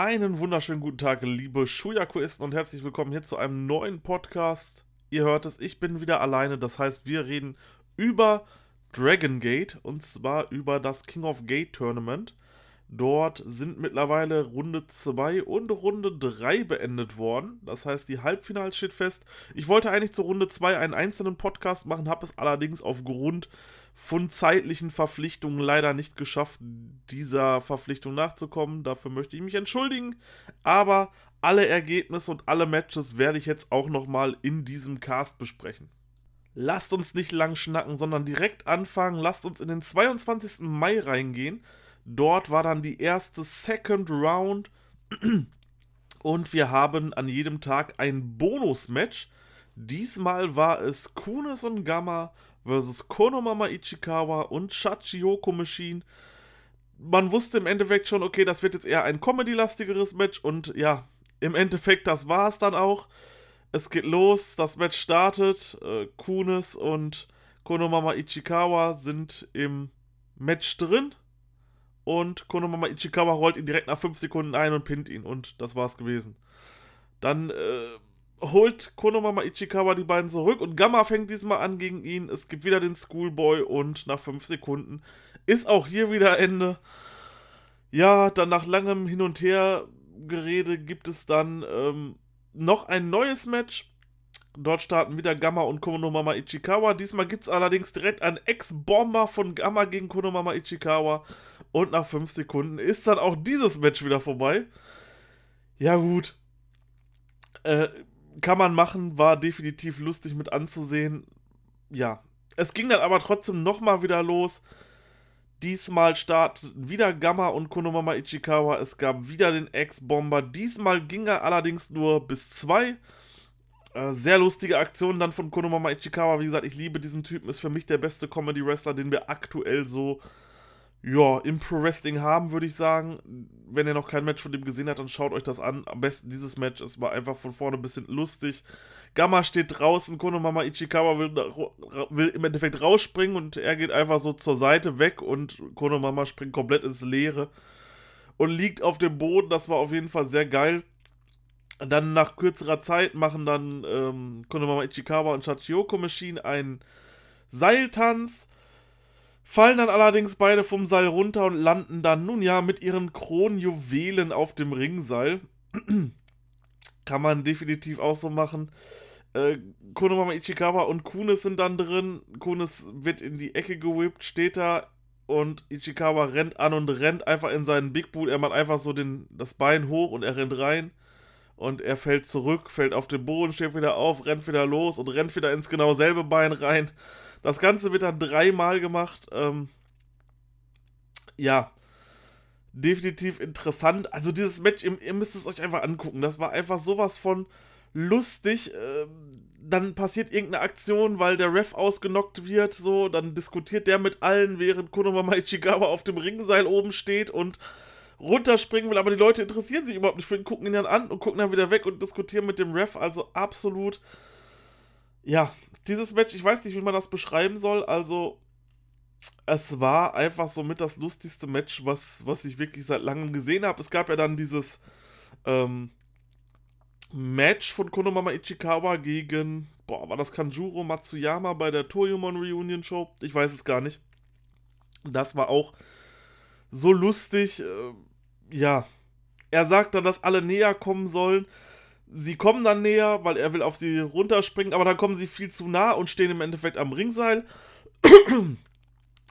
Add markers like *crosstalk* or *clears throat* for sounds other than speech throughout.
Einen wunderschönen guten Tag, liebe Shuyakuisten und herzlich willkommen hier zu einem neuen Podcast. Ihr hört es, ich bin wieder alleine, das heißt, wir reden über Dragon Gate und zwar über das King of Gate Tournament. Dort sind mittlerweile Runde 2 und Runde 3 beendet worden. Das heißt, die Halbfinals steht fest. Ich wollte eigentlich zur Runde 2 einen einzelnen Podcast machen, habe es allerdings aufgrund von zeitlichen Verpflichtungen leider nicht geschafft, dieser Verpflichtung nachzukommen. Dafür möchte ich mich entschuldigen. Aber alle Ergebnisse und alle Matches werde ich jetzt auch nochmal in diesem Cast besprechen. Lasst uns nicht lang schnacken, sondern direkt anfangen. Lasst uns in den 22. Mai reingehen. Dort war dann die erste Second Round und wir haben an jedem Tag ein Bonus-Match. Diesmal war es Kunis und Gamma versus Konomama Ichikawa und Shachiyoko Machine. Man wusste im Endeffekt schon, okay, das wird jetzt eher ein Comedy-lastigeres Match und ja, im Endeffekt, das war es dann auch. Es geht los, das Match startet. Äh, Kunis und Konomama Ichikawa sind im Match drin und Konomama Ichikawa rollt ihn direkt nach 5 Sekunden ein und pinnt ihn und das war's gewesen. Dann äh, holt Konomama Ichikawa die beiden zurück und Gamma fängt diesmal an gegen ihn. Es gibt wieder den Schoolboy und nach 5 Sekunden ist auch hier wieder Ende. Ja, dann nach langem Hin und Her Gerede gibt es dann ähm, noch ein neues Match. Dort starten wieder Gamma und Konomama Ichikawa. Diesmal gibt es allerdings direkt einen Ex-Bomber von Gamma gegen Konomama Ichikawa. Und nach 5 Sekunden ist dann auch dieses Match wieder vorbei. Ja, gut. Äh, kann man machen, war definitiv lustig mit anzusehen. Ja. Es ging dann aber trotzdem nochmal wieder los. Diesmal starten wieder Gamma und Konomama Ichikawa. Es gab wieder den Ex-Bomber. Diesmal ging er allerdings nur bis 2. Äh, sehr lustige Aktion dann von Konomama Ichikawa. Wie gesagt, ich liebe diesen Typen. Ist für mich der beste Comedy-Wrestler, den wir aktuell so ja, im Pro Wrestling haben, würde ich sagen. Wenn ihr noch kein Match von dem gesehen habt, dann schaut euch das an. Am besten dieses Match. Es war einfach von vorne ein bisschen lustig. Gamma steht draußen, Konomama Ichikawa will, will im Endeffekt rausspringen und er geht einfach so zur Seite weg und Konomama springt komplett ins Leere und liegt auf dem Boden. Das war auf jeden Fall sehr geil. Dann nach kürzerer Zeit machen dann ähm, Konomama Ichikawa und Shachiyoko Machine einen Seiltanz fallen dann allerdings beide vom Seil runter und landen dann, nun ja, mit ihren Kronjuwelen auf dem Ringseil. *clears throat* Kann man definitiv auch so machen. Äh, Konomama Ichikawa und Kunis sind dann drin. Kunis wird in die Ecke gewippt, steht da und Ichikawa rennt an und rennt einfach in seinen Big Boot. Er macht einfach so den, das Bein hoch und er rennt rein. Und er fällt zurück, fällt auf den Boden, steht wieder auf, rennt wieder los und rennt wieder ins genau selbe Bein rein. Das Ganze wird dann dreimal gemacht. Ähm, ja, definitiv interessant. Also dieses Match, ihr, ihr, müsst es euch einfach angucken. Das war einfach sowas von lustig. Ähm, dann passiert irgendeine Aktion, weil der Ref ausgenockt wird, so, dann diskutiert der mit allen, während Konomama Ichigawa auf dem Ringseil oben steht und runterspringen will, aber die Leute interessieren sich überhaupt nicht für ihn, gucken ihn dann an und gucken dann wieder weg und diskutieren mit dem Ref, also absolut, ja, dieses Match, ich weiß nicht, wie man das beschreiben soll. Also, es war einfach so mit das lustigste Match, was, was ich wirklich seit langem gesehen habe. Es gab ja dann dieses ähm, Match von Konomama Ichikawa gegen, boah, war das Kanjuro Matsuyama bei der Toyomon Reunion Show? Ich weiß es gar nicht. Das war auch so lustig. Äh, ja, er sagt dann, dass alle näher kommen sollen. Sie kommen dann näher, weil er will auf sie runterspringen, aber dann kommen sie viel zu nah und stehen im Endeffekt am Ringseil. *clears throat*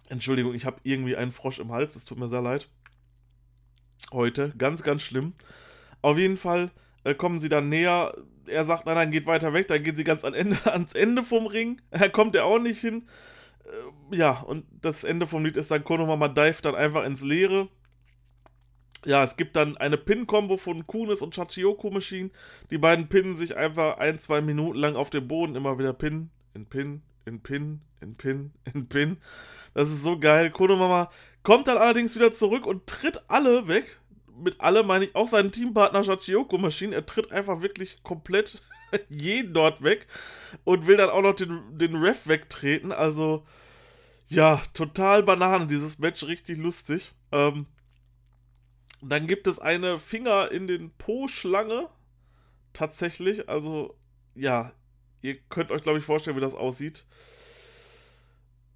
Entschuldigung, ich habe irgendwie einen Frosch im Hals, es tut mir sehr leid. Heute, ganz, ganz schlimm. Auf jeden Fall äh, kommen sie dann näher. Er sagt, nein, nein, geht weiter weg. Dann gehen sie ganz an Ende, *laughs* ans Ende vom Ring. Da kommt er auch nicht hin. Äh, ja, und das Ende vom Lied ist dann Konomama dive dann einfach ins Leere ja, es gibt dann eine Pin-Kombo von Kunis und Chachiyoko Machine. Die beiden pinnen sich einfach ein, zwei Minuten lang auf dem Boden, immer wieder Pin, in Pin, in Pin, in Pin, in Pin. Das ist so geil. Konomama kommt dann allerdings wieder zurück und tritt alle weg. Mit alle meine ich auch seinen Teampartner Chachiyoko Machine. Er tritt einfach wirklich komplett *laughs* jeden dort weg und will dann auch noch den, den Ref wegtreten. Also, ja, total Banane, dieses Match, richtig lustig. Ähm, Dann gibt es eine Finger in den Po-Schlange. Tatsächlich. Also, ja, ihr könnt euch, glaube ich, vorstellen, wie das aussieht.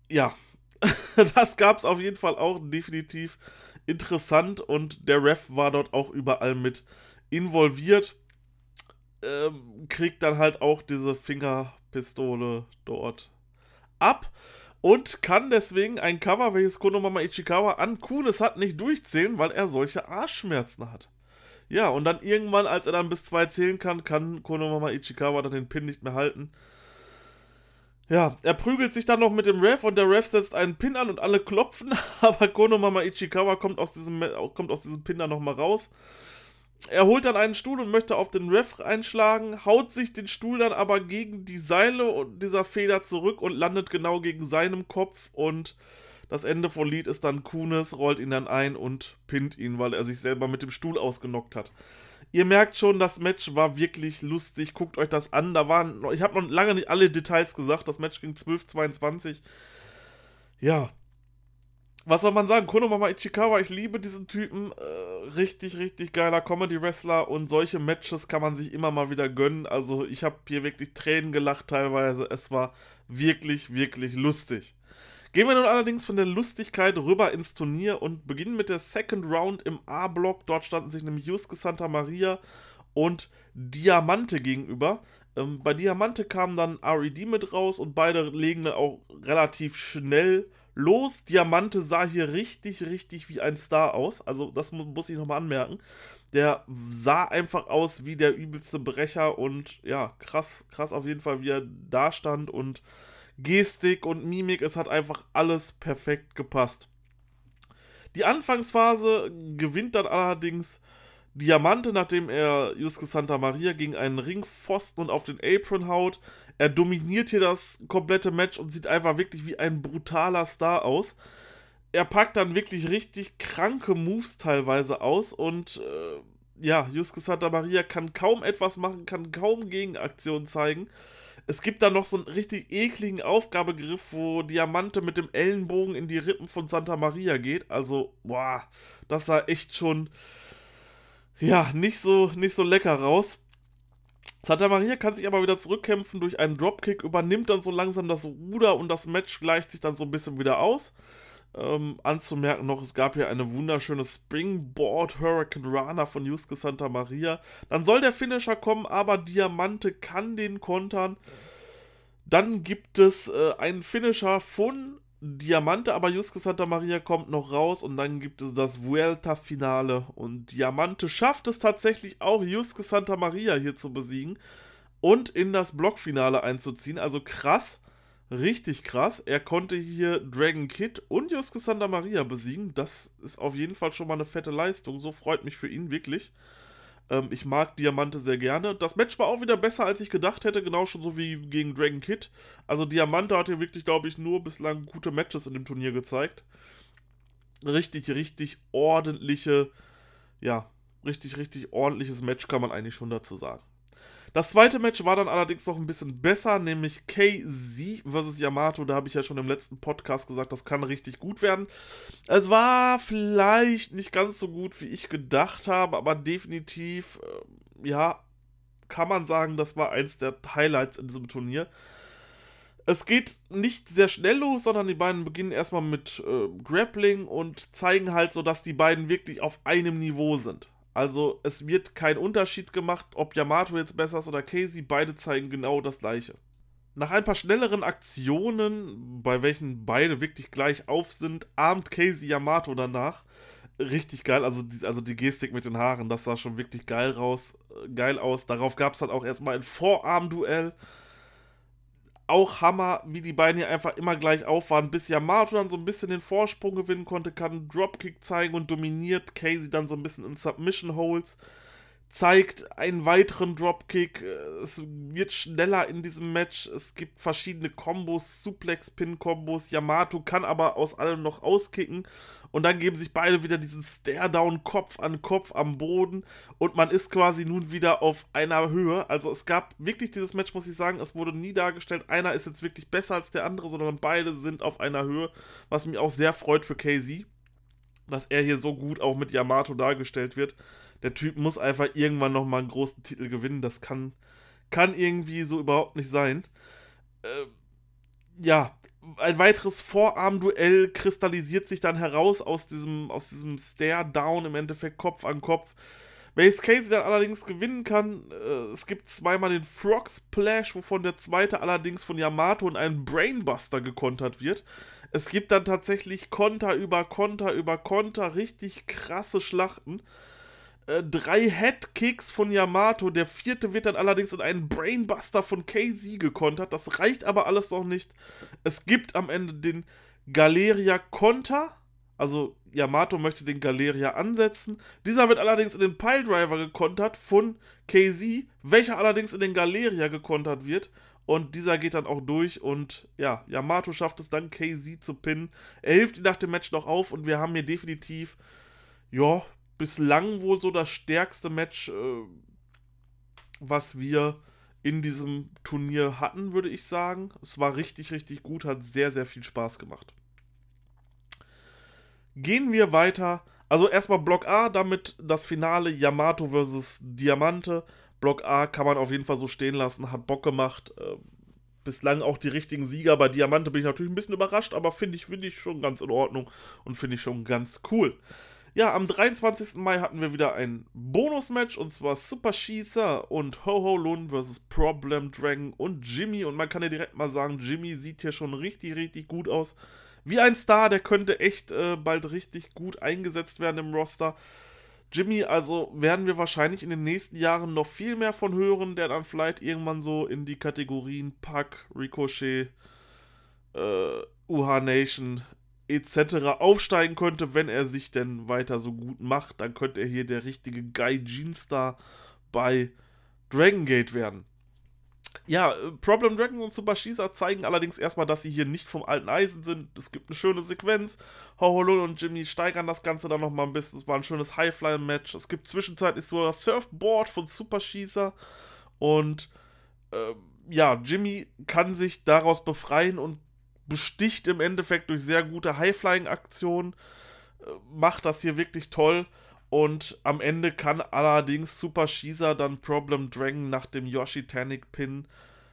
Ja, *laughs* das gab es auf jeden Fall auch definitiv interessant und der Ref war dort auch überall mit involviert. Ähm, kriegt dann halt auch diese Fingerpistole dort ab und kann deswegen ein Cover, welches Konomama Ichikawa an Kunis hat, nicht durchzählen, weil er solche Arschschmerzen hat. Ja, und dann irgendwann, als er dann bis zwei zählen kann, kann Konomama Ichikawa dann den Pin nicht mehr halten. Ja, er prügelt sich dann noch mit dem Ref und der Ref setzt einen Pin an und alle klopfen, *laughs* aber Konomama Ichikawa kommt aus diesem, kommt aus diesem Pin dann nochmal raus. Er holt dann einen Stuhl und möchte auf den Ref einschlagen, haut sich den Stuhl dann aber gegen die Seile dieser Feder zurück und landet genau gegen seinem Kopf und das Ende von Lied ist dann Kunis, rollt ihn dann ein und pinnt ihn, weil er sich selber mit dem Stuhl ausgenockt hat. Ihr merkt schon, das Match war wirklich lustig. Guckt euch das an. Da waren, ich habe noch lange nicht alle Details gesagt. Das Match ging 12:22. Ja. Was soll man sagen? Konomama Ichikawa, ich liebe diesen Typen. Äh, richtig, richtig geiler Comedy-Wrestler und solche Matches kann man sich immer mal wieder gönnen. Also, ich habe hier wirklich Tränen gelacht teilweise. Es war wirklich, wirklich lustig. Gehen wir nun allerdings von der Lustigkeit rüber ins Turnier und beginnen mit der Second Round im A-Block. Dort standen sich nämlich Yusuke Santa Maria und Diamante gegenüber. Ähm, bei Diamante kam dann RED mit raus und beide legen dann auch relativ schnell los. Diamante sah hier richtig, richtig wie ein Star aus. Also, das muss ich nochmal anmerken. Der sah einfach aus wie der übelste Brecher und ja, krass, krass auf jeden Fall, wie er da stand und Gestik und Mimik, es hat einfach alles perfekt gepasst. Die Anfangsphase gewinnt dann allerdings Diamante, nachdem er Yusuke Santa Maria gegen einen Ringpfosten und auf den Apron haut. Er dominiert hier das komplette Match und sieht einfach wirklich wie ein brutaler Star aus. Er packt dann wirklich richtig kranke Moves teilweise aus und äh, ja, Yusuke Santa Maria kann kaum etwas machen, kann kaum Gegenaktionen zeigen. Es gibt da noch so einen richtig ekligen Aufgabegriff, wo Diamante mit dem Ellenbogen in die Rippen von Santa Maria geht. Also, boah, das sah echt schon, ja, nicht so, nicht so lecker raus. Santa Maria kann sich aber wieder zurückkämpfen durch einen Dropkick, übernimmt dann so langsam das Ruder und das Match gleicht sich dann so ein bisschen wieder aus. Ähm, anzumerken noch, es gab hier eine wunderschöne Springboard Hurricane Rana von Yusuke Santa Maria. Dann soll der Finisher kommen, aber Diamante kann den kontern. Dann gibt es äh, einen Finisher von Diamante, aber Yusuke Santa Maria kommt noch raus und dann gibt es das Vuelta-Finale und Diamante schafft es tatsächlich auch, Yusuke Santa Maria hier zu besiegen und in das Blockfinale einzuziehen. Also krass. Richtig krass. Er konnte hier Dragon Kid und Yusuke Santa Maria besiegen. Das ist auf jeden Fall schon mal eine fette Leistung. So freut mich für ihn wirklich. Ähm, ich mag Diamante sehr gerne. Das Match war auch wieder besser, als ich gedacht hätte. Genau schon so wie gegen Dragon Kid. Also Diamante hat hier wirklich, glaube ich, nur bislang gute Matches in dem Turnier gezeigt. Richtig, richtig ordentliche, ja, richtig, richtig ordentliches Match kann man eigentlich schon dazu sagen. Das zweite Match war dann allerdings noch ein bisschen besser, nämlich KZ vs. Yamato. Da habe ich ja schon im letzten Podcast gesagt, das kann richtig gut werden. Es war vielleicht nicht ganz so gut, wie ich gedacht habe, aber definitiv, äh, ja, kann man sagen, das war eins der Highlights in diesem Turnier. Es geht nicht sehr schnell los, sondern die beiden beginnen erstmal mit äh, Grappling und zeigen halt so, dass die beiden wirklich auf einem Niveau sind. Also es wird kein Unterschied gemacht, ob Yamato jetzt besser ist oder Casey, beide zeigen genau das gleiche. Nach ein paar schnelleren Aktionen, bei welchen beide wirklich gleich auf sind, ahmt Casey Yamato danach. Richtig geil, also die, also die Gestik mit den Haaren, das sah schon wirklich geil raus, äh, geil aus. Darauf gab es dann auch erstmal ein Vorarmduell auch Hammer, wie die beiden hier einfach immer gleich auf waren, bis Yamato dann so ein bisschen den Vorsprung gewinnen konnte, kann einen Dropkick zeigen und dominiert Casey dann so ein bisschen in Submission Holes zeigt einen weiteren Dropkick. Es wird schneller in diesem Match. Es gibt verschiedene Kombos, Suplex-Pin-Kombos. Yamato kann aber aus allem noch auskicken. Und dann geben sich beide wieder diesen Stare-Down Kopf an Kopf am Boden. Und man ist quasi nun wieder auf einer Höhe. Also es gab wirklich dieses Match, muss ich sagen, es wurde nie dargestellt, einer ist jetzt wirklich besser als der andere, sondern beide sind auf einer Höhe. Was mich auch sehr freut für KZ. dass er hier so gut auch mit Yamato dargestellt wird. Der Typ muss einfach irgendwann nochmal einen großen Titel gewinnen. Das kann, kann irgendwie so überhaupt nicht sein. Äh, ja, ein weiteres Vorarmduell kristallisiert sich dann heraus aus diesem, aus diesem Stare-Down im Endeffekt Kopf an Kopf. Welches Casey dann allerdings gewinnen kann, äh, es gibt zweimal den Frog Splash, wovon der zweite allerdings von Yamato in einen Brainbuster gekontert wird. Es gibt dann tatsächlich Konter über Konter über Konter, richtig krasse Schlachten. Äh, drei Headkicks von Yamato, der vierte wird dann allerdings in einen Brainbuster von KZ gekontert. Das reicht aber alles noch nicht. Es gibt am Ende den Galeria Konter also Yamato möchte den Galeria ansetzen. Dieser wird allerdings in den Piledriver gekontert von KZ, welcher allerdings in den Galeria gekontert wird. Und dieser geht dann auch durch und ja, Yamato schafft es dann, KZ zu pinnen. Er hilft ihm nach dem Match noch auf und wir haben hier definitiv, ja, bislang wohl so das stärkste Match, äh, was wir in diesem Turnier hatten, würde ich sagen. Es war richtig, richtig gut, hat sehr, sehr viel Spaß gemacht. Gehen wir weiter. Also erstmal Block A, damit das Finale Yamato vs. Diamante. Block A kann man auf jeden Fall so stehen lassen, hat Bock gemacht. Äh, bislang auch die richtigen Sieger. Bei Diamante bin ich natürlich ein bisschen überrascht, aber finde ich, find ich schon ganz in Ordnung und finde ich schon ganz cool. Ja, am 23. Mai hatten wir wieder ein Bonusmatch und zwar Super Schießer und Ho Ho Lun vs. Problem Dragon und Jimmy. Und man kann ja direkt mal sagen, Jimmy sieht hier schon richtig, richtig gut aus wie ein Star, der könnte echt äh, bald richtig gut eingesetzt werden im Roster. Jimmy, also werden wir wahrscheinlich in den nächsten Jahren noch viel mehr von hören, der dann vielleicht irgendwann so in die Kategorien Pack, Ricochet, äh, UH Nation etc. aufsteigen könnte, wenn er sich denn weiter so gut macht. Dann könnte er hier der richtige Gaijin-Star bei Dragon Gate werden. Ja, äh, Problem Dragon und Tsubashisa zeigen allerdings erstmal, dass sie hier nicht vom alten Eisen sind. Es gibt eine schöne Sequenz. Hoholun und Jimmy steigern das Ganze dann nochmal ein bisschen. Es war ein schönes Highfly-Match. Es gibt zwischenzeitlich sogar das Surfboard von Superschießer. Und äh, ja, Jimmy kann sich daraus befreien und besticht im Endeffekt durch sehr gute Highflying-Aktionen. Äh, macht das hier wirklich toll. Und am Ende kann allerdings Super Shisa dann Problem Dragon nach dem Yoshi Tanic Pin.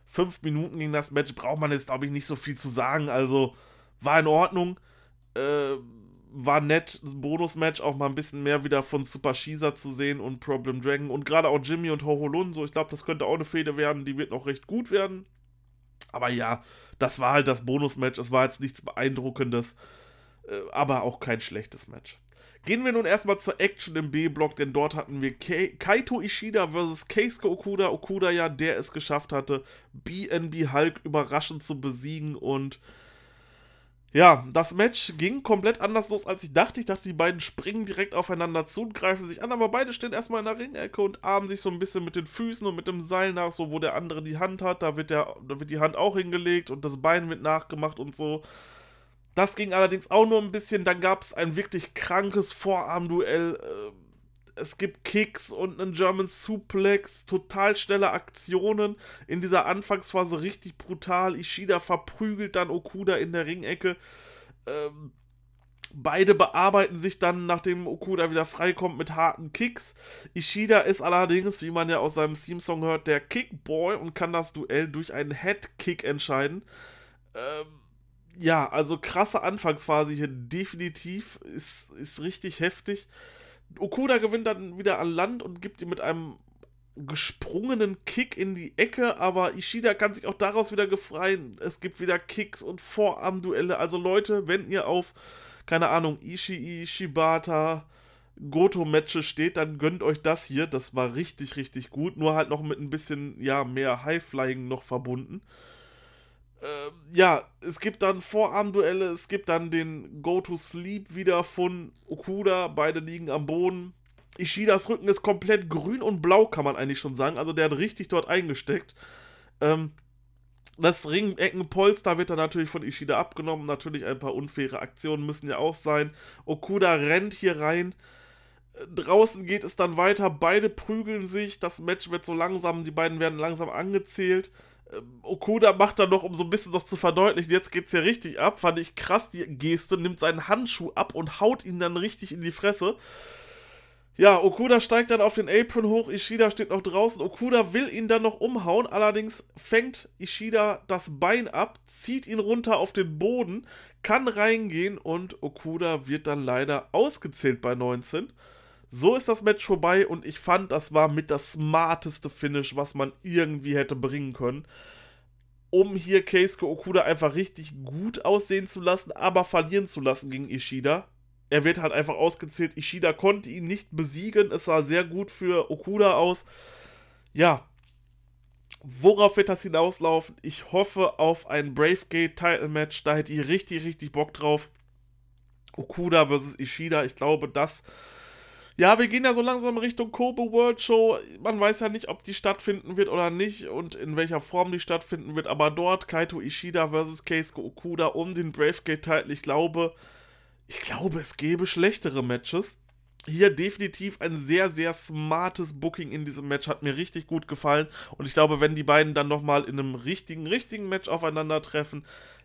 Fünf Minuten gegen das Match braucht man jetzt, glaube ich, nicht so viel zu sagen. Also war in Ordnung. Äh, war nett, Bonus-Match auch mal ein bisschen mehr wieder von Super Shisa zu sehen und Problem Dragon. Und gerade auch Jimmy und Hoholun, so ich glaube, das könnte auch eine Fehde werden, die wird noch recht gut werden. Aber ja, das war halt das Bonus-Match. Es war jetzt nichts Beeindruckendes, äh, aber auch kein schlechtes Match. Gehen wir nun erstmal zur Action im B-Block, denn dort hatten wir Ke Kaito Ishida versus Keisuke Okuda. Okuda ja, der es geschafft hatte, BNB Hulk überraschend zu besiegen und ja, das Match ging komplett anders los, als ich dachte. Ich dachte, die beiden springen direkt aufeinander zu und greifen sich an, aber beide stehen erstmal in der Ringecke und armen sich so ein bisschen mit den Füßen und mit dem Seil nach, so wo der andere die Hand hat. Da wird, der, da wird die Hand auch hingelegt und das Bein wird nachgemacht und so. Das ging allerdings auch nur ein bisschen. Dann gab es ein wirklich krankes Vorarmduell. Äh, es gibt Kicks und einen German Suplex, total schnelle Aktionen. In dieser Anfangsphase richtig brutal. Ishida verprügelt dann Okuda in der Ringecke. Ähm, beide bearbeiten sich dann, nachdem Okuda wieder freikommt, mit harten Kicks. Ishida ist allerdings, wie man ja aus seinem Theme-Song hört, der Kickboy und kann das Duell durch einen Headkick entscheiden. Ähm, ja, also krasse Anfangsphase hier definitiv. Ist, ist richtig heftig. Okuda gewinnt dann wieder an Land und gibt ihm mit einem gesprungenen Kick in die Ecke, aber Ishida kann sich auch daraus wieder gefreien. Es gibt wieder Kicks und Vorarmduelle. Also Leute, wenn ihr auf, keine Ahnung, Ishii, Shibata, Goto-Matches steht, dann gönnt euch das hier. Das war richtig, richtig gut. Nur halt noch mit ein bisschen, ja, mehr High-Flying noch verbunden ja, es gibt dann Vorarmduelle, es gibt dann den Go-to-Sleep wieder von Okuda, beide liegen am Boden. Ishidas Rücken ist komplett grün und blau, kann man eigentlich schon sagen. Also der hat richtig dort eingesteckt. Ähm, das Ringeckenpolster wird dann natürlich von Ishida abgenommen. Natürlich ein paar unfaire Aktionen müssen ja auch sein. Okuda rennt hier rein. Draußen geht es dann weiter. Beide prügeln sich. Das Match wird so langsam, die beiden werden langsam angezählt. Ähm, Okuda macht dann noch, um so ein bisschen das zu verdeutlichen, jetzt geht's ja richtig ab, fand ich krass die Geste, nimmt seinen Handschuh ab und haut ihn dann richtig in die Fresse. Ja, Okuda steigt dann auf den Apron hoch, Ishida steht noch draußen. Okuda will ihn dann noch umhauen, allerdings fängt Ishida das Bein ab, zieht ihn runter auf den Boden, kann reingehen und Okuda wird dann leider ausgezählt bei 19. So ist das Match vorbei und ich fand, das war mit das smarteste Finish, was man irgendwie hätte bringen können. Um hier Keisuke Okuda einfach richtig gut aussehen zu lassen, aber verlieren zu lassen gegen Ishida er wird halt einfach ausgezählt. Ishida konnte ihn nicht besiegen. Es sah sehr gut für Okuda aus. Ja. Worauf wird das hinauslaufen? Ich hoffe auf ein Bravegate Title Match. Da hätte ich richtig, richtig Bock drauf. Okuda versus Ishida. Ich glaube, das. Ja, wir gehen ja so langsam Richtung Kobe World Show. Man weiß ja nicht, ob die stattfinden wird oder nicht und in welcher Form die stattfinden wird. Aber dort Kaito Ishida versus Keisuke Okuda um den Bravegate Title. Ich glaube, ich glaube, es gäbe schlechtere Matches. Hier definitiv ein sehr, sehr smartes Booking in diesem Match. Hat mir richtig gut gefallen. Und ich glaube, wenn die beiden dann nochmal in einem richtigen, richtigen Match aufeinandertreffen,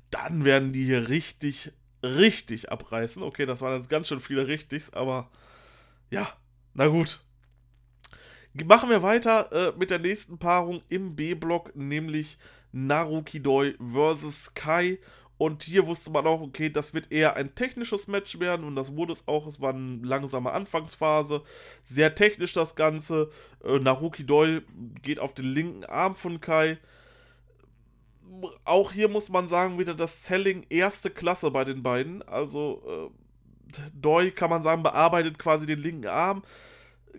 dann werden die hier richtig, richtig abreißen. Okay, das waren jetzt ganz schön viele Richtigs, aber ja, na gut. Machen wir weiter äh, mit der nächsten Paarung im B-Block, nämlich Naruki Doi versus Kai. Und hier wusste man auch, okay, das wird eher ein technisches Match werden und das wurde es auch. Es war eine langsame Anfangsphase. Sehr technisch das Ganze. Äh, Naruki Doi geht auf den linken Arm von Kai. Auch hier muss man sagen, wieder das Selling erste Klasse bei den beiden. Also äh, Doi kann man sagen, bearbeitet quasi den linken Arm.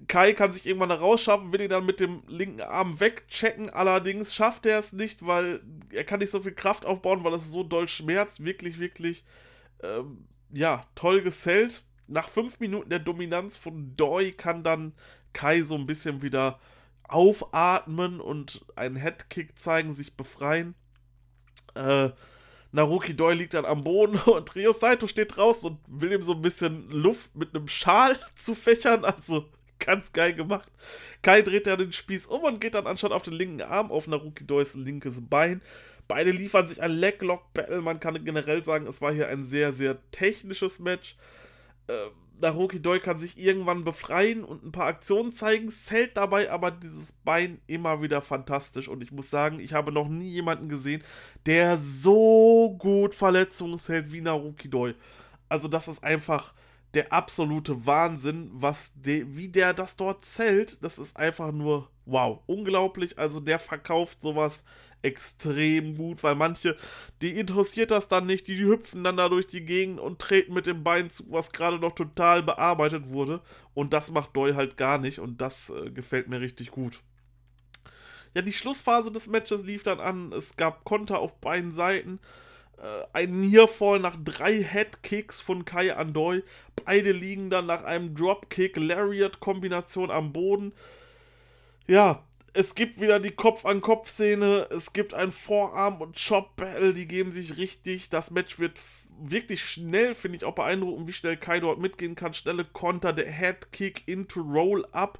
Kai kann sich irgendwann rausschaffen, will ihn dann mit dem linken Arm wegchecken. Allerdings schafft er es nicht, weil er kann nicht so viel Kraft aufbauen, weil es so doll schmerzt. Wirklich, wirklich, ähm, ja, toll gesellt. Nach fünf Minuten der Dominanz von Doi kann dann Kai so ein bisschen wieder aufatmen und einen Headkick zeigen, sich befreien. Äh, Naruki Doi liegt dann am Boden *laughs* und Rio Saito steht draußen und will ihm so ein bisschen Luft mit einem Schal *laughs* zu fächern. Also Ganz geil gemacht. Kai dreht ja den Spieß um und geht dann anstatt auf den linken Arm auf Naruki Dois linkes Bein. Beide liefern sich ein Leglock-Battle. Man kann generell sagen, es war hier ein sehr, sehr technisches Match. Äh, Doi kann sich irgendwann befreien und ein paar Aktionen zeigen, zählt dabei aber dieses Bein immer wieder fantastisch. Und ich muss sagen, ich habe noch nie jemanden gesehen, der so gut Verletzungen hält wie Naruki Doi. Also, das ist einfach der absolute Wahnsinn, was de, wie der das dort zählt. Das ist einfach nur wow, unglaublich. Also der verkauft sowas extrem gut, weil manche, die interessiert das dann nicht, die, die hüpfen dann da durch die Gegend und treten mit dem Bein zu, was gerade noch total bearbeitet wurde. Und das macht Doi halt gar nicht und das äh, gefällt mir richtig gut. Ja, die Schlussphase des Matches lief dann an. Es gab Konter auf beiden Seiten äh, ein Nearfall nach drei Headkicks von Kai Andoy. Beide liegen dann nach einem Dropkick, Lariat-Kombination am Boden. Ja, es gibt wieder die Kopf-an-Kopf-Szene. Es gibt ein Vorarm- und Chop-Battle, die geben sich richtig. Das Match wird wirklich schnell, finde ich auch beeindruckend, wie schnell Kai dort mitgehen kann. Schnelle Konter, der Headkick into Roll-Up.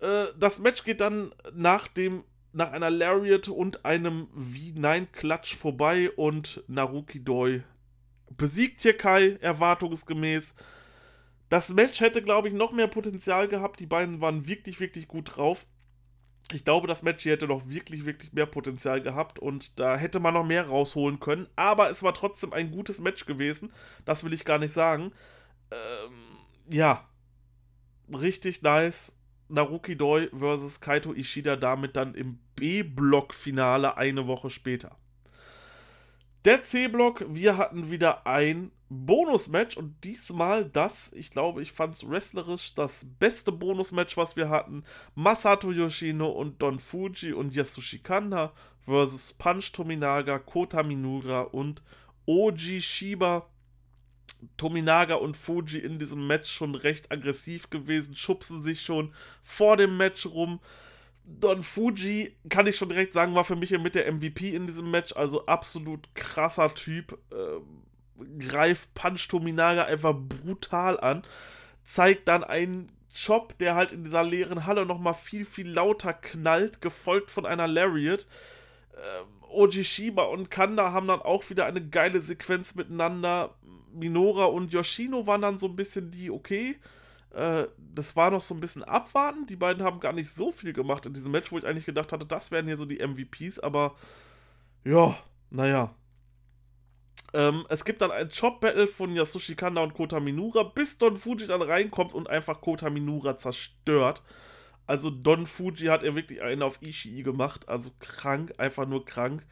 Äh, das Match geht dann nach dem nach einer Lariat und einem V9-Klatsch vorbei und Naruki Doi besiegt hier Kai, erwartungsgemäß. Das Match hätte, glaube ich, noch mehr Potenzial gehabt. Die beiden waren wirklich, wirklich gut drauf. Ich glaube, das Match hier hätte noch wirklich, wirklich mehr Potenzial gehabt und da hätte man noch mehr rausholen können. Aber es war trotzdem ein gutes Match gewesen. Das will ich gar nicht sagen. Ähm, ja, richtig nice. Naruki Doi versus Kaito Ishida damit dann im B-Block-Finale eine Woche später. Der C-Block, wir hatten wieder ein Bonus-Match und diesmal das, ich glaube, ich fand es wrestlerisch das beste Bonus-Match, was wir hatten. Masato Yoshino und Don Fuji und Yasushi Kanda versus Punch Tominaga, Kota Minura und Oji Shiba. Tominaga und Fuji in diesem Match schon recht aggressiv gewesen, schubsen sich schon vor dem Match rum. Don Fuji, kann ich schon direkt sagen, war für mich mit der MVP in diesem Match, also absolut krasser Typ. Äh, greift Punch Tominaga einfach brutal an, zeigt dann einen Chop, der halt in dieser leeren Halle nochmal viel, viel lauter knallt, gefolgt von einer Lariat. äh, Oji Shiba und Kanda haben dann auch wieder eine geile Sequenz miteinander. Minora und Yoshino waren dann so ein bisschen die, okay, äh, das war noch so ein bisschen abwarten. Die beiden haben gar nicht so viel gemacht in diesem Match, wo ich eigentlich gedacht hatte, das wären hier so die MVPs, aber ja, naja. Ähm, es gibt dann ein Chop-Battle von Yasushi Kanda und Kota Minura, bis Don Fuji dann reinkommt und einfach Kota Minura zerstört. Also Don Fuji hat er wirklich einen auf Ishii gemacht, also krank, einfach nur krank.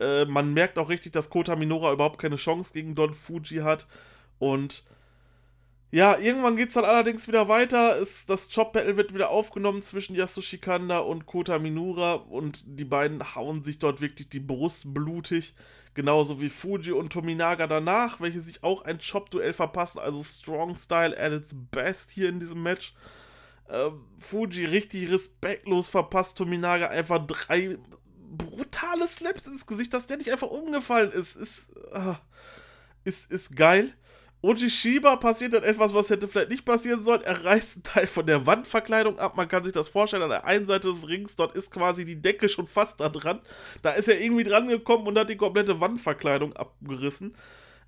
Äh, man merkt auch richtig, dass Kota Minora überhaupt keine Chance gegen Don Fuji hat. Und ja, irgendwann geht es dann allerdings wieder weiter. Es, das Chop-Battle wird wieder aufgenommen zwischen Yasushi Kanda und Kota Minura und die beiden hauen sich dort wirklich die Brust blutig. Genauso wie Fuji und Tominaga danach, welche sich auch ein Chop-Duell verpassen. Also Strong Style at its best hier in diesem Match. Ähm, Fuji richtig respektlos verpasst Tominaga einfach drei brutale Slaps ins Gesicht, dass der nicht einfach umgefallen ist. Ist, äh, ist, ist geil. Ojishiba passiert dann etwas, was hätte vielleicht nicht passieren sollen. Er reißt einen Teil von der Wandverkleidung ab. Man kann sich das vorstellen, an der einen Seite des Rings, dort ist quasi die Decke schon fast da dran. Da ist er irgendwie dran gekommen und hat die komplette Wandverkleidung abgerissen.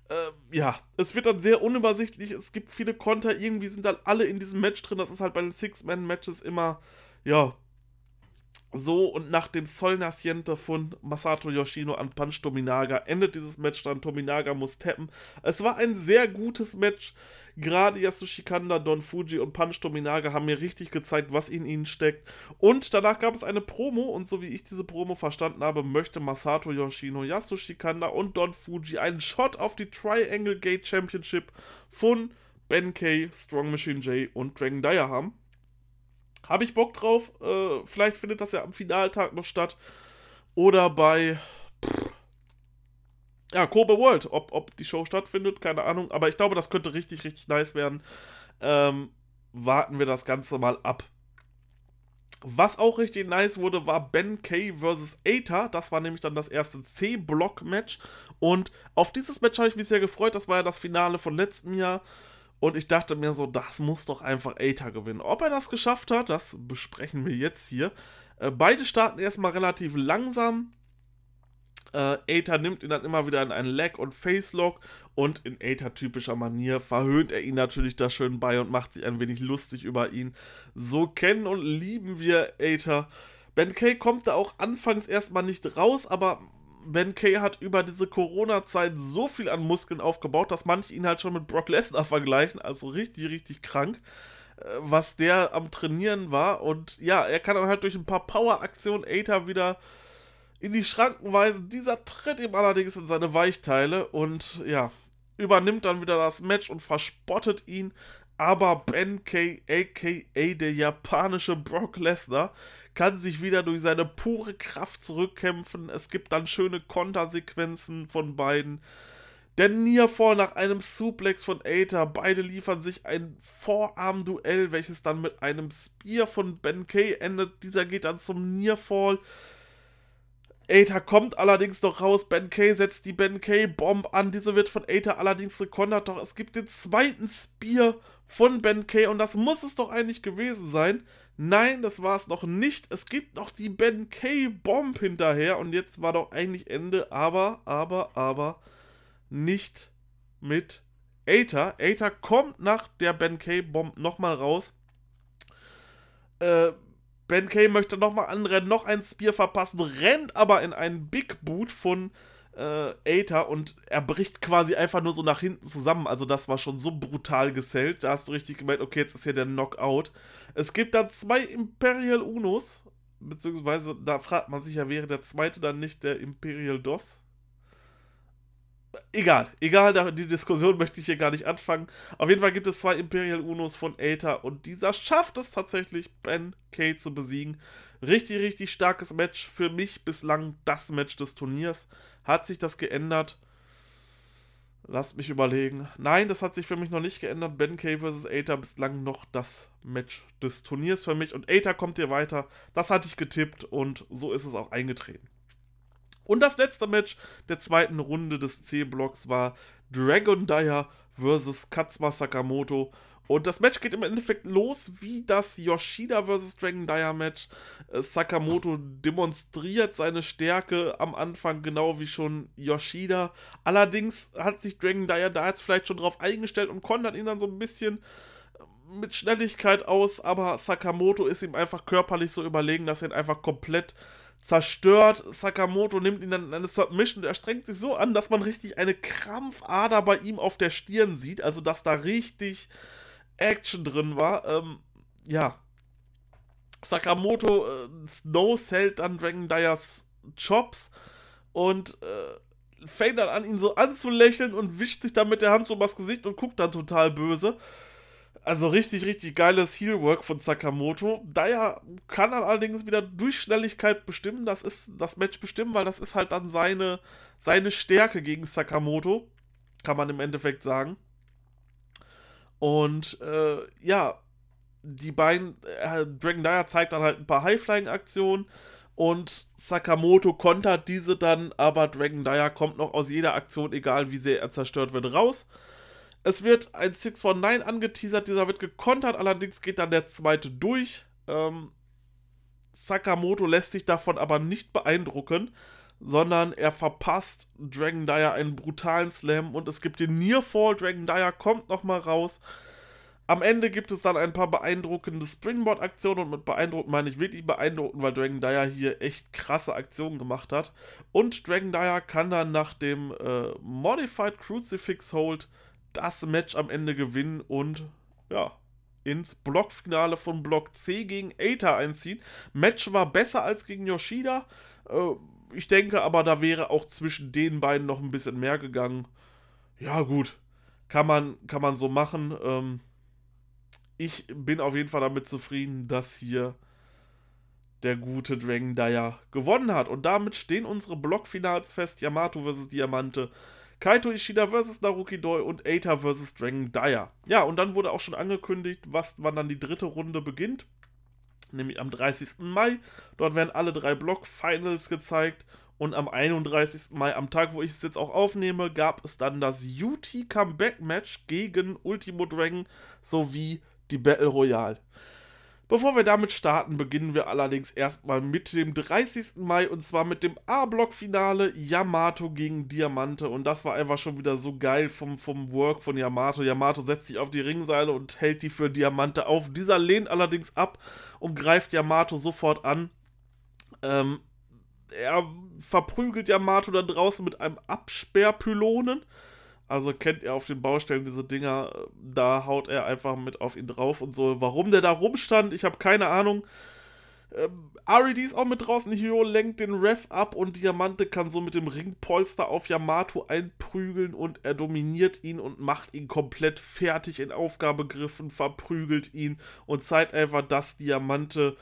Ähm, ja, es wird dann sehr unübersichtlich. Es gibt viele Konter. Irgendwie sind dann alle in diesem Match drin. Das ist halt bei den Six-Man-Matches immer, ja, so, und nach dem Sol Naciente von Masato Yoshino an Punch Tominaga endet dieses Match dann. Tominaga muss tappen. Es war ein sehr gutes Match. Gerade Yasushi Kanda, Don Fuji und Punch Tominaga haben mir richtig gezeigt, was in ihnen steckt. Und danach gab es eine Promo. Und so wie ich diese Promo verstanden habe, möchte Masato Yoshino, Yasushi Kanda und Don Fuji einen Shot auf die Triangle Gate Championship von Ben K, Strong Machine J und Dragon Dyer haben. Habe ich Bock drauf? Äh, vielleicht findet das ja am Finaltag noch statt. Oder bei. Pff, ja, Kobe World. Ob, ob die Show stattfindet, keine Ahnung. Aber ich glaube, das könnte richtig, richtig nice werden. Ähm, warten wir das Ganze mal ab. Was auch richtig nice wurde, war Ben K vs. Aether. Das war nämlich dann das erste C-Block-Match. Und auf dieses Match habe ich mich sehr gefreut. Das war ja das Finale von letztem Jahr. Und ich dachte mir so, das muss doch einfach Aether gewinnen. Ob er das geschafft hat, das besprechen wir jetzt hier. Äh, beide starten erstmal relativ langsam. Äh, Aether nimmt ihn dann immer wieder in einen Leg- und Face-Lock und in Aether-typischer Manier verhöhnt er ihn natürlich da schön bei und macht sich ein wenig lustig über ihn. So kennen und lieben wir Aether. Ben Kay kommt da auch anfangs erstmal nicht raus, aber Ben Kay hat über diese Corona-Zeit so viel an Muskeln aufgebaut, dass manche ihn halt schon mit Brock Lesnar vergleichen. Also richtig, richtig krank, äh, was der am Trainieren war. Und ja, er kann dann halt durch ein paar Power-Aktionen Aether wieder in die Schranken weisen. Dieser tritt ihm allerdings in seine Weichteile und ja, übernimmt dann wieder das Match und verspottet ihn. Aber Ben Kay, aka der japanische Brock Lesnar, kann sich wieder durch seine pure Kraft zurückkämpfen. Es gibt dann schöne Kontersequenzen von beiden. Der Nearfall nach einem Suplex von Aether. Beide liefern sich ein Vorarm-Duell, welches dann mit einem Spear von Ben Kay endet. Dieser geht dann zum Nearfall. Aether kommt allerdings noch raus. Ben Kay setzt die Ben Kay-Bomb an. Diese wird von Aether allerdings gekontert. Doch es gibt den zweiten Spear von Ben Kay und das muss es doch eigentlich gewesen sein. Nein, das war es noch nicht. Es gibt noch die Ben K Bomb hinterher und jetzt war doch eigentlich Ende, aber, aber, aber nicht mit Aether. Aether kommt nach der Ben K Bomb nochmal raus. Äh, ben K möchte nochmal anrennen, noch ein Spear verpassen, rennt aber in einen Big Boot von äh, Aether und er bricht quasi einfach nur so nach hinten zusammen. Also das war schon so brutal gesellt. Da hast du richtig gemeint, okay, jetzt ist hier der Knockout. Es gibt dann zwei Imperial Unos, beziehungsweise da fragt man sich ja, wäre der zweite dann nicht der Imperial DOS? Egal, egal, die Diskussion *laughs* möchte ich hier gar nicht anfangen. Auf jeden Fall gibt es zwei Imperial Unos von Aether und dieser schafft es tatsächlich, Ben Kay zu besiegen. Richtig, richtig starkes Match. Für mich bislang das Match des Turniers. Hat sich das geändert? Lasst mich überlegen. Nein, das hat sich für mich noch nicht geändert. Ben Kay vs. Aether bislang noch das Match des Turniers für mich. Und Aether kommt hier weiter. Das hatte ich getippt und so ist es auch eingetreten. Und das letzte Match der zweiten Runde des C-Blocks war Dragon Dyer vs. Katsuma Sakamoto. Und das Match geht im Endeffekt los wie das Yoshida vs. Dragon Dyer Match. Äh, Sakamoto demonstriert seine Stärke am Anfang, genau wie schon Yoshida. Allerdings hat sich Dragon Dyer da jetzt vielleicht schon drauf eingestellt und kontert ihn dann so ein bisschen äh, mit Schnelligkeit aus, aber Sakamoto ist ihm einfach körperlich so überlegen, dass er ihn einfach komplett zerstört. Sakamoto nimmt ihn dann in eine Submission. Er strengt sich so an, dass man richtig eine Krampfader bei ihm auf der Stirn sieht. Also, dass da richtig Action drin war. Ähm, ja. Sakamoto äh, Snows hält dann Dragon Dyers Chops und äh, fängt dann an, ihn so anzulächeln und wischt sich dann mit der Hand so übers Gesicht und guckt dann total böse. Also richtig, richtig geiles Heelwork von Sakamoto. Dyer kann dann allerdings wieder durch Schnelligkeit bestimmen. Das ist das Match bestimmen, weil das ist halt dann seine, seine Stärke gegen Sakamoto. Kann man im Endeffekt sagen. Und äh, ja, die beiden, äh, Dragon Dyer zeigt dann halt ein paar High-Flying-Aktionen und Sakamoto kontert diese dann, aber Dragon Dyer kommt noch aus jeder Aktion, egal wie sehr er zerstört wird, raus. Es wird ein 619 angeteasert, dieser wird gekontert, allerdings geht dann der zweite durch. Ähm, Sakamoto lässt sich davon aber nicht beeindrucken sondern er verpasst Dragon Dyer einen brutalen Slam und es gibt den Nearfall. Dragon Dyer kommt nochmal raus. Am Ende gibt es dann ein paar beeindruckende Springboard-Aktionen und mit beeindruckend meine ich wirklich beeindruckend, weil Dragon Dyer hier echt krasse Aktionen gemacht hat. Und Dragon Dyer kann dann nach dem äh, Modified Crucifix Hold das Match am Ende gewinnen und ja, ins Blockfinale von Block C gegen Aether einziehen. Match war besser als gegen Yoshida. Äh, ich denke aber, da wäre auch zwischen den beiden noch ein bisschen mehr gegangen. Ja, gut. Kann man, kann man so machen. Ähm, ich bin auf jeden Fall damit zufrieden, dass hier der gute Dragon Dyer gewonnen hat. Und damit stehen unsere Blockfinals fest: Yamato vs. Diamante, Kaito Ishida vs. Naruki Doi und Eita vs. Dragon Dyer. Ja, und dann wurde auch schon angekündigt, was, wann dann die dritte Runde beginnt nämlich am 30. Mai. Dort werden alle drei Block-Finals gezeigt. Und am 31. Mai, am Tag, wo ich es jetzt auch aufnehme, gab es dann das UT Comeback Match gegen Ultimo Dragon sowie die Battle Royale. Bevor wir damit starten, beginnen wir allerdings erstmal mit dem 30. Mai und zwar mit dem A-Block-Finale Yamato gegen Diamante. Und das war einfach schon wieder so geil vom, vom Work von Yamato. Yamato setzt sich auf die Ringseile und hält die für Diamante auf. Dieser lehnt allerdings ab und greift Yamato sofort an. Ähm, er verprügelt Yamato dann draußen mit einem Absperrpylonen. Also kennt er auf den Baustellen diese Dinger, da haut er einfach mit auf ihn drauf und so. Warum der da rumstand, ich habe keine Ahnung. Ähm, RED ist auch mit draußen. Hiro lenkt den Ref ab und Diamante kann so mit dem Ringpolster auf Yamato einprügeln und er dominiert ihn und macht ihn komplett fertig in Aufgabegriffen, verprügelt ihn und zeigt einfach, dass Diamante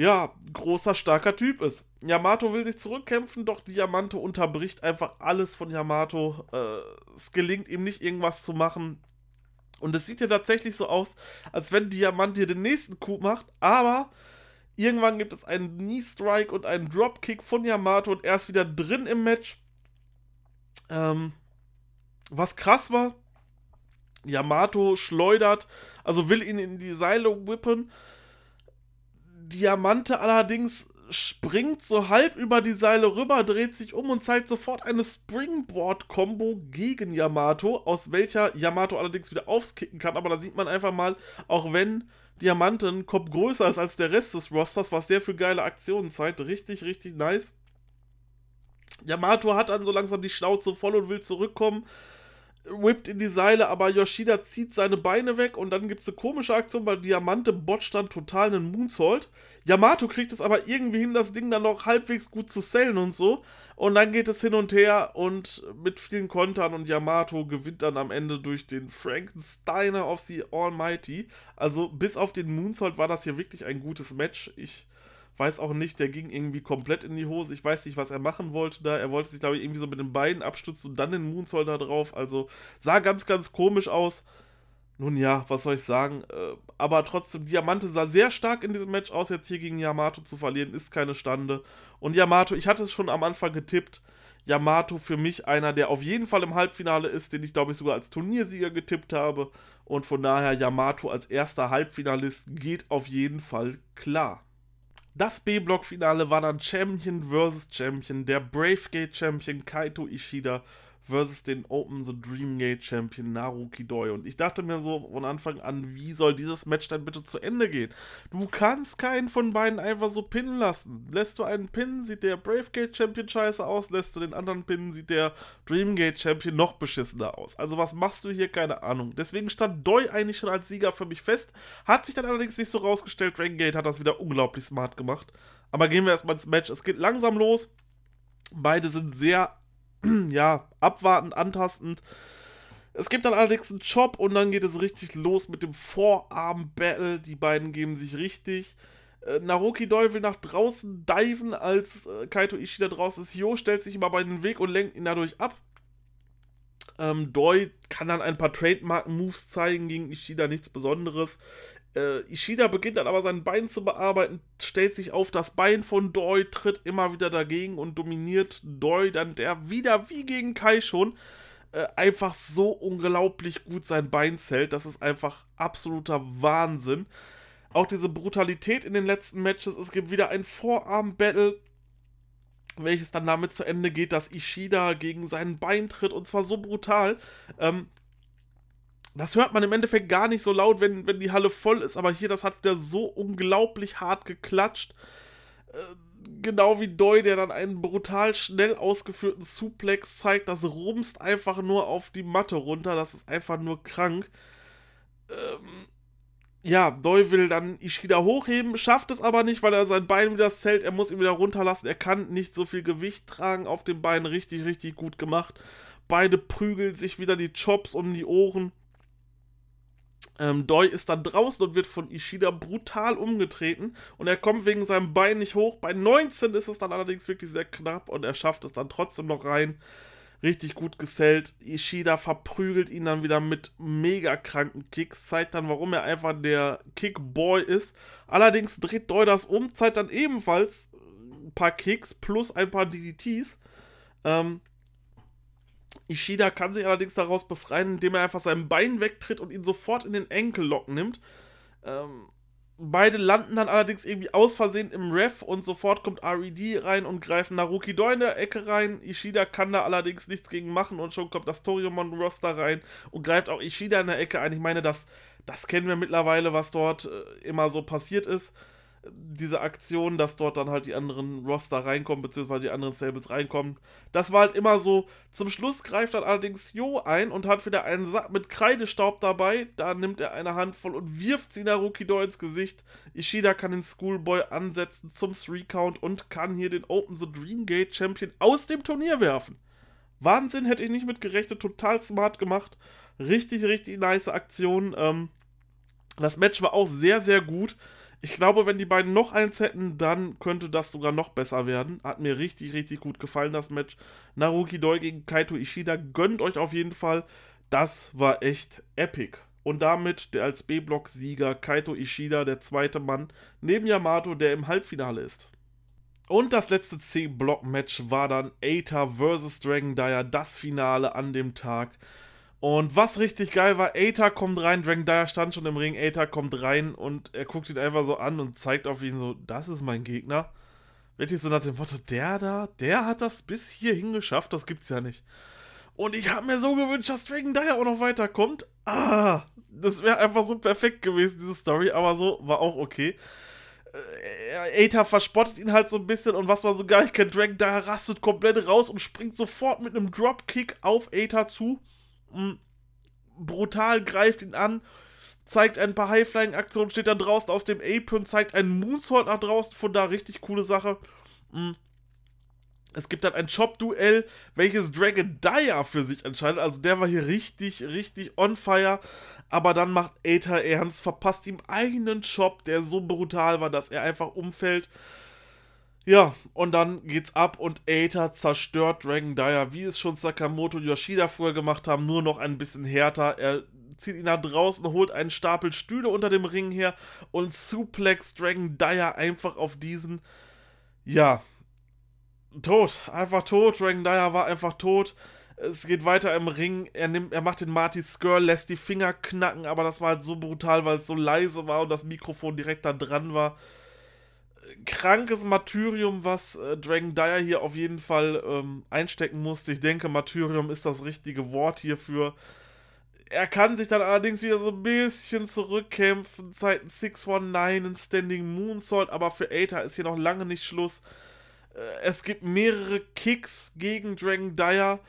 ja, großer, starker Typ ist. Yamato will sich zurückkämpfen, doch Diamante unterbricht einfach alles von Yamato. Äh, es gelingt ihm nicht, irgendwas zu machen. Und es sieht ja tatsächlich so aus, als wenn Diamante hier den nächsten Coup macht, aber irgendwann gibt es einen Knee-Strike und einen Dropkick von Yamato und er ist wieder drin im Match. Ähm, was krass war, Yamato schleudert, also will ihn in die Seile whippen Diamante allerdings springt so halb über die Seile rüber, dreht sich um und zeigt sofort eine Springboard-Kombo gegen Yamato, aus welcher Yamato allerdings wieder aufskicken kann. Aber da sieht man einfach mal, auch wenn Diamante ein Kopf größer ist als der Rest des Rosters, was sehr für geile Aktionen zeigt. Richtig, richtig nice. Yamato hat dann so langsam die Schnauze voll und will zurückkommen whippt in die Seile, aber Yoshida zieht seine Beine weg und dann gibt es eine komische Aktion, weil Diamante botcht dann total einen Moonsault. Yamato kriegt es aber irgendwie hin, das Ding dann noch halbwegs gut zu sellen und so. Und dann geht es hin und her und mit vielen Kontern und Yamato gewinnt dann am Ende durch den Frankensteiner of the Almighty. Also bis auf den Moonsault war das hier wirklich ein gutes Match. Ich weiß auch nicht, der ging irgendwie komplett in die Hose. Ich weiß nicht, was er machen wollte da. Er wollte sich, glaube ich, irgendwie so mit den Beinen abstützen und dann den Moonsault da drauf. Also sah ganz, ganz komisch aus. Nun ja, was soll ich sagen? Äh, aber trotzdem, Diamante sah sehr stark in diesem Match aus. Jetzt hier gegen Yamato zu verlieren, ist keine Stande. Und Yamato, ich hatte es schon am Anfang getippt. Yamato für mich einer, der auf jeden Fall im Halbfinale ist, den ich glaube ich sogar als Turniersieger getippt habe. Und von daher Yamato als erster Halbfinalist geht auf jeden Fall klar. Das B-Block-Finale war dann Champion vs. Champion, der Bravegate Champion Kaito Ishida versus den Open the Dreamgate Champion Naruki Doi. Und ich dachte mir so von Anfang an, wie soll dieses Match dann bitte zu Ende gehen? Du kannst keinen von beiden einfach so pinnen lassen. Lässt du einen pinnen, sieht der Bravegate Champion scheiße aus. Lässt du den anderen pinnen, sieht der Dreamgate Champion noch beschissener aus. Also was machst du hier? Keine Ahnung. Deswegen stand Doi eigentlich schon als Sieger für mich fest. Hat sich dann allerdings nicht so rausgestellt. Dreamgate hat das wieder unglaublich smart gemacht. Aber gehen wir erstmal ins Match. Es geht langsam los. Beide sind sehr *clears throat* ja, abwartend, antastend. Es gibt dann allerdings einen Chop und dann geht es richtig los mit dem Vorarm-Battle. Die beiden geben sich richtig. Äh, Naruki Doi will nach draußen diven, als äh, Kaito Ishida draußen ist. Hyo stellt sich immer bei den Weg und lenkt ihn dadurch ab. Ähm, Doi kann dann ein paar Trademark-Moves zeigen gegen Ishida, nichts Besonderes. Äh, Ishida beginnt dann aber sein Bein zu bearbeiten, stellt sich auf das Bein von Doi, tritt immer wieder dagegen und dominiert Doi dann, der wieder wie gegen Kai schon äh, einfach so unglaublich gut sein Bein zählt. Das ist einfach absoluter Wahnsinn. Auch diese Brutalität in den letzten Matches. Es gibt wieder ein Vorarm-Battle, welches dann damit zu Ende geht, dass Ishida gegen sein Bein tritt und zwar so brutal. Ähm, das hört man im Endeffekt gar nicht so laut, wenn, wenn die Halle voll ist, aber hier, das hat wieder so unglaublich hart geklatscht. Äh, genau wie Doi, der dann einen brutal schnell ausgeführten Suplex zeigt, das rumst einfach nur auf die Matte runter, das ist einfach nur krank. Ähm, ja, Doi will dann Ishida hochheben, schafft es aber nicht, weil er sein Bein wieder zählt, er muss ihn wieder runterlassen, er kann nicht so viel Gewicht tragen auf dem Bein, richtig, richtig gut gemacht. Beide prügeln sich wieder die Chops um die Ohren. Ähm, Doi ist dann draußen und wird von Ishida brutal umgetreten und er kommt wegen seinem Bein nicht hoch. Bei 19 ist es dann allerdings wirklich sehr knapp und er schafft es dann trotzdem noch rein. Richtig gut gesellt. Ishida verprügelt ihn dann wieder mit mega kranken Kicks, zeigt dann, warum er einfach der Kickboy ist. Allerdings dreht Doi das um, zeigt dann ebenfalls ein paar Kicks plus ein paar DDTs. Ähm, Ishida kann sich allerdings daraus befreien, indem er einfach sein Bein wegtritt und ihn sofort in den Enkellock nimmt. Ähm, beide landen dann allerdings irgendwie aus Versehen im Ref und sofort kommt RED rein und greifen Naruki Doi in der Ecke rein. Ishida kann da allerdings nichts gegen machen und schon kommt das Toriumon-Roster rein und greift auch Ishida in der Ecke ein. Ich meine, das, das kennen wir mittlerweile, was dort äh, immer so passiert ist diese Aktion, dass dort dann halt die anderen Roster reinkommen, beziehungsweise die anderen Stables reinkommen. Das war halt immer so. Zum Schluss greift dann allerdings Jo ein und hat wieder einen Sack mit Kreidestaub dabei. Da nimmt er eine Handvoll und wirft sie Naruki Do ins Gesicht. Ishida kann den Schoolboy ansetzen zum Three-Count und kann hier den Open the Dreamgate Champion aus dem Turnier werfen. Wahnsinn, hätte ich nicht mit gerechnet. Total smart gemacht. Richtig, richtig nice Aktion. Ähm, das Match war auch sehr, sehr gut. Ich glaube, wenn die beiden noch eins hätten, dann könnte das sogar noch besser werden. Hat mir richtig, richtig gut gefallen, das Match. Naruki Doi gegen Kaito Ishida. Gönnt euch auf jeden Fall. Das war echt epic. Und damit der als B-Block-Sieger Kaito Ishida, der zweite Mann, neben Yamato, der im Halbfinale ist. Und das letzte C-Block-Match war dann Aether vs. Dragon Dyer, das Finale an dem Tag. Und was richtig geil war, Aether kommt rein, Dragon Dyer stand schon im Ring, Aether kommt rein und er guckt ihn einfach so an und zeigt auf ihn so, das ist mein Gegner. Wirklich so nach dem Motto, der da, der hat das bis hierhin geschafft, das gibt's ja nicht. Und ich habe mir so gewünscht, dass Dragon Dyer auch noch weiterkommt. Ah, das wäre einfach so perfekt gewesen, diese Story, aber so war auch okay. Äh, Aether verspottet ihn halt so ein bisschen und was man so gar nicht kennt, Dragon Dyer rastet komplett raus und springt sofort mit einem Dropkick auf Aether zu brutal greift ihn an, zeigt ein paar High-Flying-Aktionen, steht dann draußen auf dem Apron, zeigt einen Moonsault nach draußen, von da richtig coole Sache. Mm. Es gibt dann ein Chop-Duell, welches Dragon Dyer für sich entscheidet. Also der war hier richtig, richtig on fire. Aber dann macht Aether ernst, verpasst ihm einen Chop, der so brutal war, dass er einfach umfällt. Ja, und dann geht's ab und Aether zerstört Dragon Dyer, wie es schon Sakamoto und Yoshida früher gemacht haben, nur noch ein bisschen härter. Er zieht ihn nach draußen, holt einen Stapel Stühle unter dem Ring her und suplex Dragon Dyer einfach auf diesen, ja, tot. Einfach tot. Dragon Dyer war einfach tot. Es geht weiter im Ring. Er, nimmt, er macht den Marty Skirl, lässt die Finger knacken, aber das war halt so brutal, weil es so leise war und das Mikrofon direkt da dran war. Krankes Martyrium, was äh, Dragon Dyer hier auf jeden Fall ähm, einstecken musste. Ich denke, Martyrium ist das richtige Wort hierfür. Er kann sich dann allerdings wieder so ein bisschen zurückkämpfen. Zeiten 619 in Standing Moonsault, aber für Aether ist hier noch lange nicht Schluss. Äh, es gibt mehrere Kicks gegen Dragon Dyer.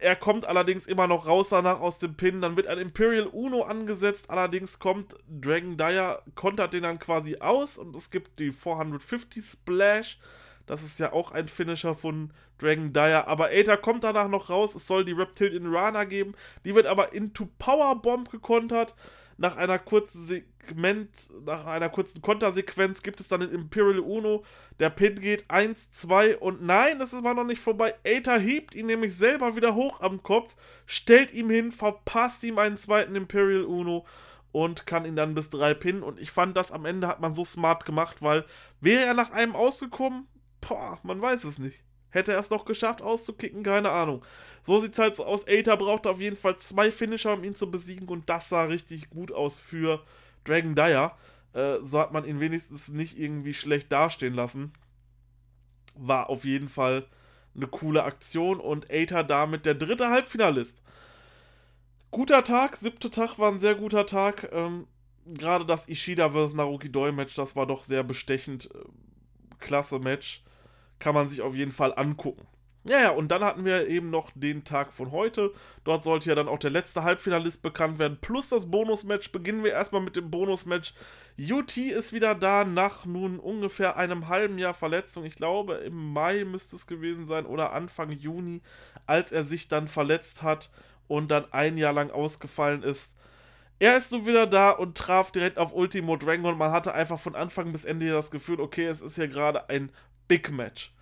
Er kommt allerdings immer noch raus danach aus dem Pin. Dann wird ein Imperial Uno angesetzt. Allerdings kommt Dragon Dyer, kontert den dann quasi aus. Und es gibt die 450 Splash. Das ist ja auch ein Finisher von Dragon Dyer. Aber Aether kommt danach noch raus. Es soll die Reptilian Rana geben. Die wird aber into Powerbomb gekontert. Nach einer kurzen Segment, nach einer kurzen Kontersequenz gibt es dann den Imperial Uno. Der Pin geht 1, 2 und nein, das mal noch nicht vorbei. Aether hebt ihn nämlich selber wieder hoch am Kopf, stellt ihm hin, verpasst ihm einen zweiten Imperial Uno und kann ihn dann bis 3 pinnen. Und ich fand das am Ende hat man so smart gemacht, weil wäre er nach einem ausgekommen, boah, man weiß es nicht. Hätte er es noch geschafft auszukicken? Keine Ahnung. So sieht es halt so aus. Aether brauchte auf jeden Fall zwei Finisher, um ihn zu besiegen. Und das sah richtig gut aus für Dragon Dyer. Äh, so hat man ihn wenigstens nicht irgendwie schlecht dastehen lassen. War auf jeden Fall eine coole Aktion. Und Aether damit der dritte Halbfinalist. Guter Tag, siebter Tag war ein sehr guter Tag. Ähm, Gerade das Ishida vs. Naruki Doi Match, das war doch sehr bestechend. Äh, klasse Match kann man sich auf jeden Fall angucken. Ja, ja, und dann hatten wir eben noch den Tag von heute. Dort sollte ja dann auch der letzte Halbfinalist bekannt werden, plus das Bonusmatch. Beginnen wir erstmal mit dem Bonusmatch. UT ist wieder da nach nun ungefähr einem halben Jahr Verletzung. Ich glaube, im Mai müsste es gewesen sein oder Anfang Juni, als er sich dann verletzt hat und dann ein Jahr lang ausgefallen ist. Er ist nun wieder da und traf direkt auf Ultimo Dragon man hatte einfach von Anfang bis Ende das Gefühl, okay, es ist hier gerade ein Big Match.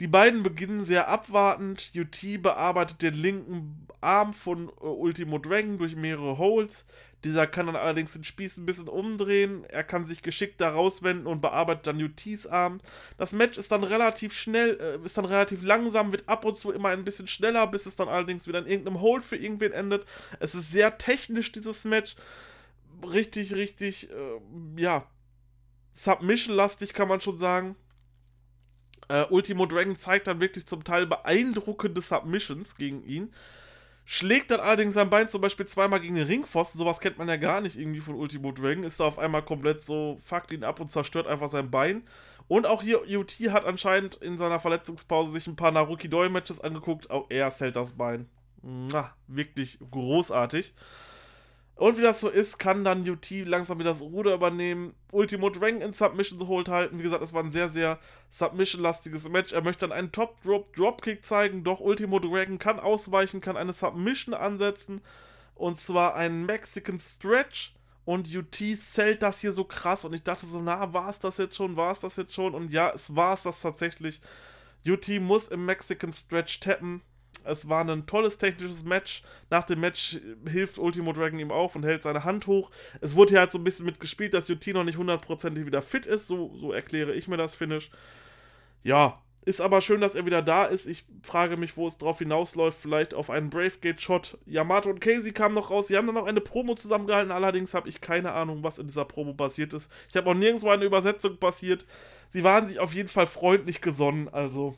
Die beiden beginnen sehr abwartend. UT bearbeitet den linken Arm von äh, Ultimo Dragon durch mehrere Holes. Dieser kann dann allerdings den Spieß ein bisschen umdrehen. Er kann sich geschickt da rauswenden und bearbeitet dann UTs Arm. Das Match ist dann relativ schnell, äh, ist dann relativ langsam, wird ab und zu immer ein bisschen schneller, bis es dann allerdings wieder in irgendeinem Hold für irgendwen endet. Es ist sehr technisch, dieses Match. Richtig, richtig, äh, ja, Submission-lastig kann man schon sagen. Äh, Ultimo Dragon zeigt dann wirklich zum Teil beeindruckende Submissions gegen ihn. Schlägt dann allerdings sein Bein zum Beispiel zweimal gegen den Ringpfosten. Sowas kennt man ja gar nicht irgendwie von Ultimo Dragon. Ist da auf einmal komplett so, fuckt ihn ab und zerstört einfach sein Bein. Und auch hier, UT hat anscheinend in seiner Verletzungspause sich ein paar Naruki Doi-Matches angeguckt. Auch er zählt das Bein. Mua, wirklich großartig. Und wie das so ist, kann dann UT langsam wieder das Ruder übernehmen. Ultimo Dragon in Submission so holt halten. Wie gesagt, es war ein sehr, sehr Submission-lastiges Match. Er möchte dann einen Top-Drop-Dropkick zeigen, doch Ultimo Dragon kann ausweichen, kann eine Submission ansetzen. Und zwar einen Mexican Stretch. Und UT zählt das hier so krass. Und ich dachte so, na, war es das jetzt schon? War es das jetzt schon? Und ja, es war es das tatsächlich. UT muss im Mexican Stretch tappen. Es war ein tolles technisches Match. Nach dem Match hilft Ultimo Dragon ihm auf und hält seine Hand hoch. Es wurde hier halt so ein bisschen mitgespielt, dass UT noch nicht hundertprozentig wieder fit ist. So, so erkläre ich mir das Finish. Ja, ist aber schön, dass er wieder da ist. Ich frage mich, wo es drauf hinausläuft. Vielleicht auf einen Bravegate-Shot. Yamato und Casey kamen noch raus. Sie haben dann noch eine Promo zusammengehalten. Allerdings habe ich keine Ahnung, was in dieser Promo passiert ist. Ich habe auch nirgendwo eine Übersetzung passiert. Sie waren sich auf jeden Fall freundlich gesonnen. Also,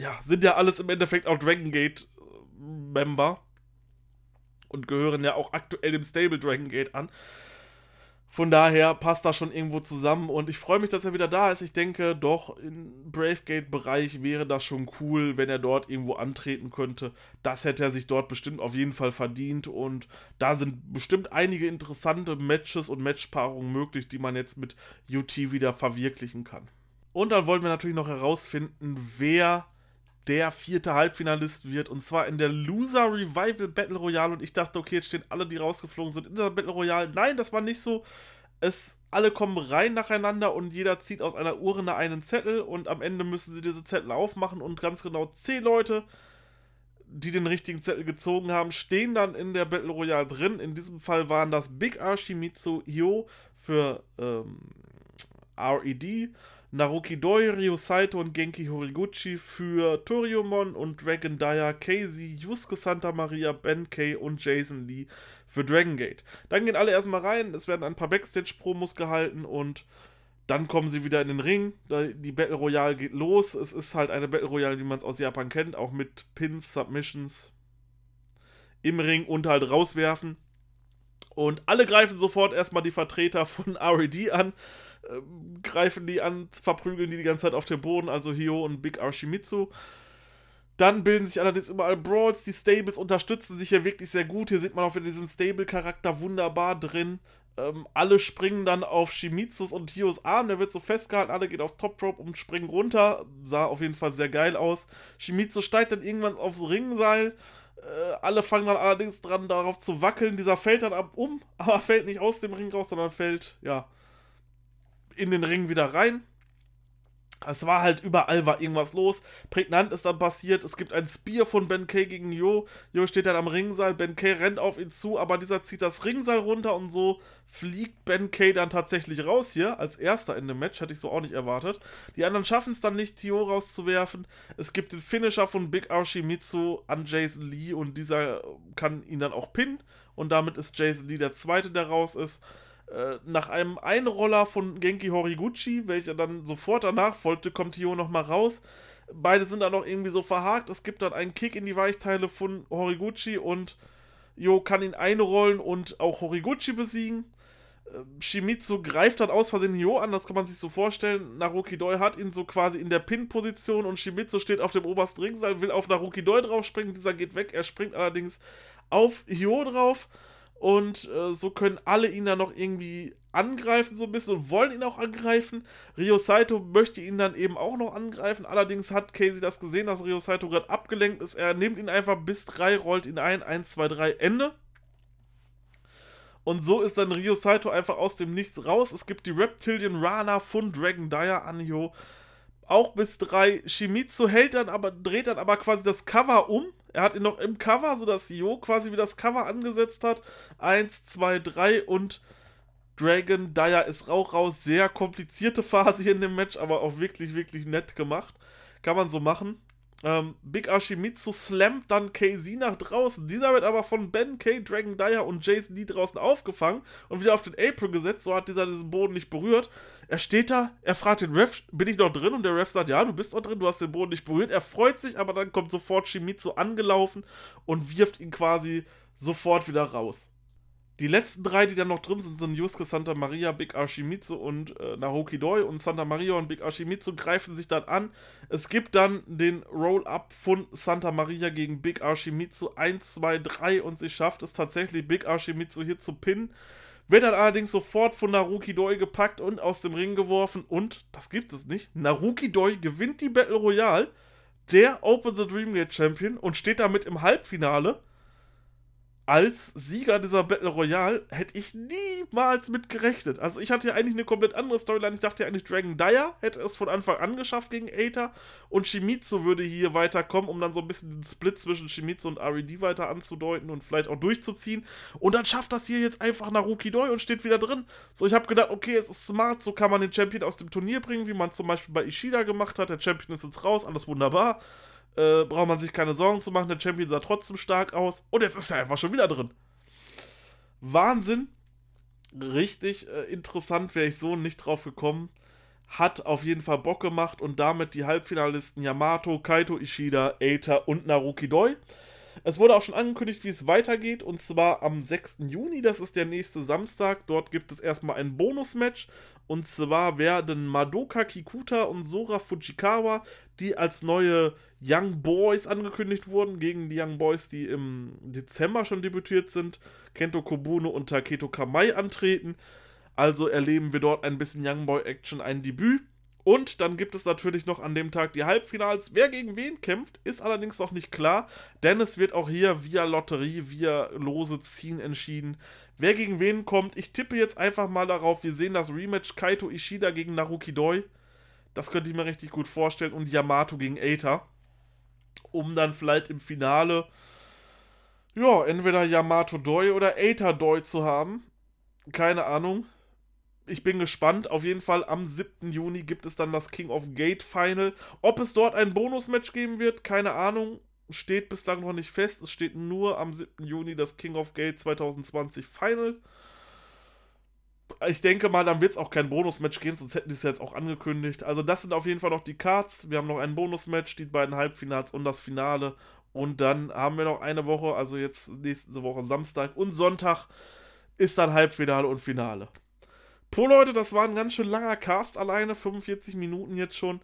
ja, sind ja alles im Endeffekt auch Dragon Gate-Member äh, und gehören ja auch aktuell dem Stable Dragon Gate an. Von daher passt das schon irgendwo zusammen und ich freue mich, dass er wieder da ist. Ich denke, doch im Bravegate-Bereich wäre das schon cool, wenn er dort irgendwo antreten könnte. Das hätte er sich dort bestimmt auf jeden Fall verdient und da sind bestimmt einige interessante Matches und Matchpaarungen möglich, die man jetzt mit UT wieder verwirklichen kann. Und dann wollen wir natürlich noch herausfinden, wer der vierte Halbfinalist wird. Und zwar in der Loser Revival Battle Royale. Und ich dachte, okay, jetzt stehen alle, die rausgeflogen sind, in der Battle Royale. Nein, das war nicht so. Es, alle kommen rein nacheinander und jeder zieht aus einer Urne einen Zettel und am Ende müssen sie diese Zettel aufmachen und ganz genau zehn Leute, die den richtigen Zettel gezogen haben, stehen dann in der Battle Royale drin. In diesem Fall waren das Big Archimitsu Hyo für ähm, RED, Naruki Doi, Ryo Saito und Genki Horiguchi für Toriumon und Dragon Dyer, Casey, Yusuke Santa Maria, Ben Kay und Jason Lee für Dragon Gate. Dann gehen alle erstmal rein, es werden ein paar Backstage-Promos gehalten und dann kommen sie wieder in den Ring. Die Battle Royale geht los. Es ist halt eine Battle Royale, wie man es aus Japan kennt, auch mit Pins, Submissions im Ring und halt rauswerfen. Und alle greifen sofort erstmal die Vertreter von RED an, äh, greifen die an, verprügeln die die ganze Zeit auf dem Boden, also Hio und Big Arshimitsu. Dann bilden sich allerdings überall Brawls, die Stables unterstützen sich ja wirklich sehr gut. Hier sieht man auch wieder diesen Stable-Charakter wunderbar drin. Ähm, alle springen dann auf Shimitsus und Hios Arm, der wird so festgehalten, alle gehen aufs Top Rope und springen runter. Sah auf jeden Fall sehr geil aus. Shimizu steigt dann irgendwann aufs Ringseil äh, alle fangen dann allerdings dran, darauf zu wackeln. Dieser fällt dann ab um, *laughs* aber fällt nicht aus dem Ring raus, sondern fällt, ja, in den Ring wieder rein. Es war halt überall war irgendwas los. Prägnant ist dann passiert. Es gibt ein Spear von Ben Kay gegen Jo. Jo steht dann am Ringseil. Ben Kay rennt auf ihn zu, aber dieser zieht das Ringseil runter und so fliegt Ben Kay dann tatsächlich raus hier. Als erster in dem Match. Hätte ich so auch nicht erwartet. Die anderen schaffen es dann nicht, Tio rauszuwerfen. Es gibt den Finisher von Big Arshimitsu an Jason Lee und dieser kann ihn dann auch pinnen. Und damit ist Jason Lee der Zweite, der raus ist. Äh, nach einem Einroller von Genki Horiguchi, welcher dann sofort danach folgte, kommt Hio nochmal raus. Beide sind dann noch irgendwie so verhakt. Es gibt dann einen Kick in die Weichteile von Horiguchi und Jo kann ihn einrollen und auch Horiguchi besiegen. Äh, Shimizu greift dann aus Versehen Hyo an, das kann man sich so vorstellen. Naruki Doi hat ihn so quasi in der Pin-Position und Shimizu steht auf dem obersten Ringseil, will auf Naruki Doi draufspringen. Dieser geht weg, er springt allerdings auf Hyo drauf. Und äh, so können alle ihn dann noch irgendwie angreifen, so ein bisschen, und wollen ihn auch angreifen. Rio Saito möchte ihn dann eben auch noch angreifen. Allerdings hat Casey das gesehen, dass Rio Saito gerade abgelenkt ist. Er nimmt ihn einfach bis 3, rollt ihn ein. 1, 2, 3, Ende. Und so ist dann Rio Saito einfach aus dem Nichts raus. Es gibt die Reptilian Rana von Dragon Dyer Anjo. Auch bis 3. Shimizu hält dann aber, dreht dann aber quasi das Cover um er hat ihn noch im Cover, sodass Jo quasi wie das Cover angesetzt hat. Eins, zwei, drei und Dragon Dyer ist Rauch raus. Sehr komplizierte *laughs* Phase hier in dem Match, aber auch wirklich, wirklich nett gemacht. Kann man so machen. Ähm, Big Ashimitsu slammt dann KZ nach draußen. Dieser wird aber von Ben K, Dragon Dyer und Jason Lee draußen aufgefangen und wieder auf den Apron gesetzt. So hat dieser diesen Boden nicht berührt. Er steht da, er fragt den Ref, bin ich noch drin? Und der Ref sagt, ja, du bist noch drin, du hast den Boden nicht berührt. Er freut sich, aber dann kommt sofort Shimizu angelaufen und wirft ihn quasi sofort wieder raus. Die letzten drei, die dann noch drin sind, sind Yusuke Santa Maria, Big Ashimitsu und äh, Naoki Doi. Und Santa Maria und Big Ashimitsu greifen sich dann an. Es gibt dann den Roll-Up von Santa Maria gegen Big Ashimitsu 1, 2, 3 und sie schafft es tatsächlich, Big Ashimitsu hier zu pinnen. Wird dann allerdings sofort von Naruki Doi gepackt und aus dem Ring geworfen. Und, das gibt es nicht, Naruki Doi gewinnt die Battle Royale, der Open the Dreamgate Champion und steht damit im Halbfinale als Sieger dieser Battle Royale hätte ich niemals mit gerechnet. Also ich hatte ja eigentlich eine komplett andere Storyline. Ich dachte ja eigentlich, Dragon Dyer hätte es von Anfang an geschafft gegen Aether und Shimizu würde hier weiterkommen, um dann so ein bisschen den Split zwischen Shimizu und RED weiter anzudeuten und vielleicht auch durchzuziehen. Und dann schafft das hier jetzt einfach Naruki Doi und steht wieder drin. So, ich habe gedacht, okay, es ist smart, so kann man den Champion aus dem Turnier bringen, wie man es zum Beispiel bei Ishida gemacht hat. Der Champion ist jetzt raus, alles wunderbar äh, braucht man sich keine Sorgen zu machen. Der Champion sah trotzdem stark aus. Und jetzt ist er einfach schon wieder drin. Wahnsinn. Richtig äh, interessant, wäre ich so nicht drauf gekommen. Hat auf jeden Fall Bock gemacht und damit die Halbfinalisten Yamato, Kaito Ishida, Eita und Naruki Doi. Es wurde auch schon angekündigt, wie es weitergeht, und zwar am 6. Juni, das ist der nächste Samstag. Dort gibt es erstmal ein Bonusmatch, und zwar werden Madoka Kikuta und Sora Fujikawa, die als neue Young Boys angekündigt wurden, gegen die Young Boys, die im Dezember schon debütiert sind, Kento Kobuno und Taketo Kamai antreten. Also erleben wir dort ein bisschen Young Boy Action, ein Debüt. Und dann gibt es natürlich noch an dem Tag die Halbfinals. Wer gegen wen kämpft, ist allerdings noch nicht klar, denn es wird auch hier via Lotterie, via Lose ziehen entschieden, wer gegen wen kommt. Ich tippe jetzt einfach mal darauf, wir sehen das Rematch Kaito Ishida gegen Naruki Doi. Das könnte ich mir richtig gut vorstellen. Und Yamato gegen Eita. Um dann vielleicht im Finale, ja, entweder Yamato Doi oder Eita Doi zu haben. Keine Ahnung ich bin gespannt. Auf jeden Fall am 7. Juni gibt es dann das King of Gate Final. Ob es dort ein Bonusmatch geben wird, keine Ahnung. Steht bislang noch nicht fest. Es steht nur am 7. Juni das King of Gate 2020 Final. Ich denke mal, dann wird es auch kein Bonusmatch geben, sonst hätten die es jetzt auch angekündigt. Also, das sind auf jeden Fall noch die Cards. Wir haben noch ein Bonusmatch, die beiden Halbfinals und das Finale. Und dann haben wir noch eine Woche, also jetzt nächste Woche Samstag und Sonntag ist dann Halbfinale und Finale. Po Leute, das war ein ganz schön langer Cast alleine, 45 Minuten jetzt schon.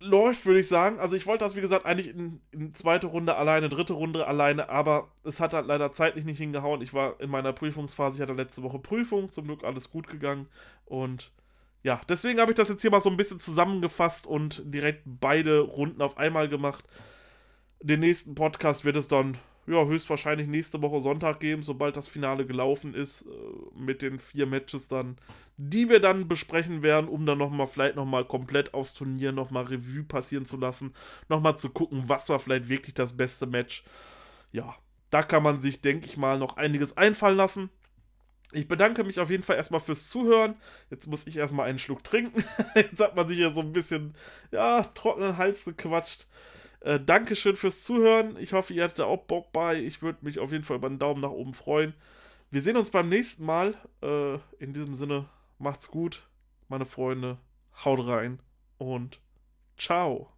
Läuft, würde ich sagen. Also ich wollte das, wie gesagt, eigentlich in, in, zweite Runde alleine, dritte Runde alleine, aber es hat halt leider zeitlich nicht hingehauen. Ich war in meiner Prüfungsphase, ich hatte letzte Woche Prüfung, zum Glück alles gut gegangen. Und ja, deswegen habe ich das jetzt hier mal so ein bisschen zusammengefasst und direkt beide Runden auf einmal gemacht. Den nächsten Podcast wird es dann ja, höchstwahrscheinlich nächste Woche Sonntag geben, sobald das Finale gelaufen ist, äh, mit den vier Matches dann, die wir dann besprechen werden, um dann nochmal, vielleicht nochmal komplett aufs Turnier nochmal Revue passieren zu lassen, nochmal zu gucken, was war vielleicht wirklich das beste Match. Ja, da kann man sich, denke ich mal, noch einiges einfallen lassen. Ich bedanke mich auf jeden Fall erstmal fürs Zuhören. Jetzt muss ich erstmal einen Schluck trinken. *laughs* Jetzt hat man sich ja so ein bisschen, ja, trockenen Hals gequatscht. Äh, Dankeschön fürs Zuhören. Ich hoffe, ihr hattet auch Bock bei. Ich würde mich auf jeden Fall über einen Daumen nach oben freuen. Wir sehen uns beim nächsten Mal. Äh, in diesem Sinne, macht's gut, meine Freunde. Haut rein und ciao.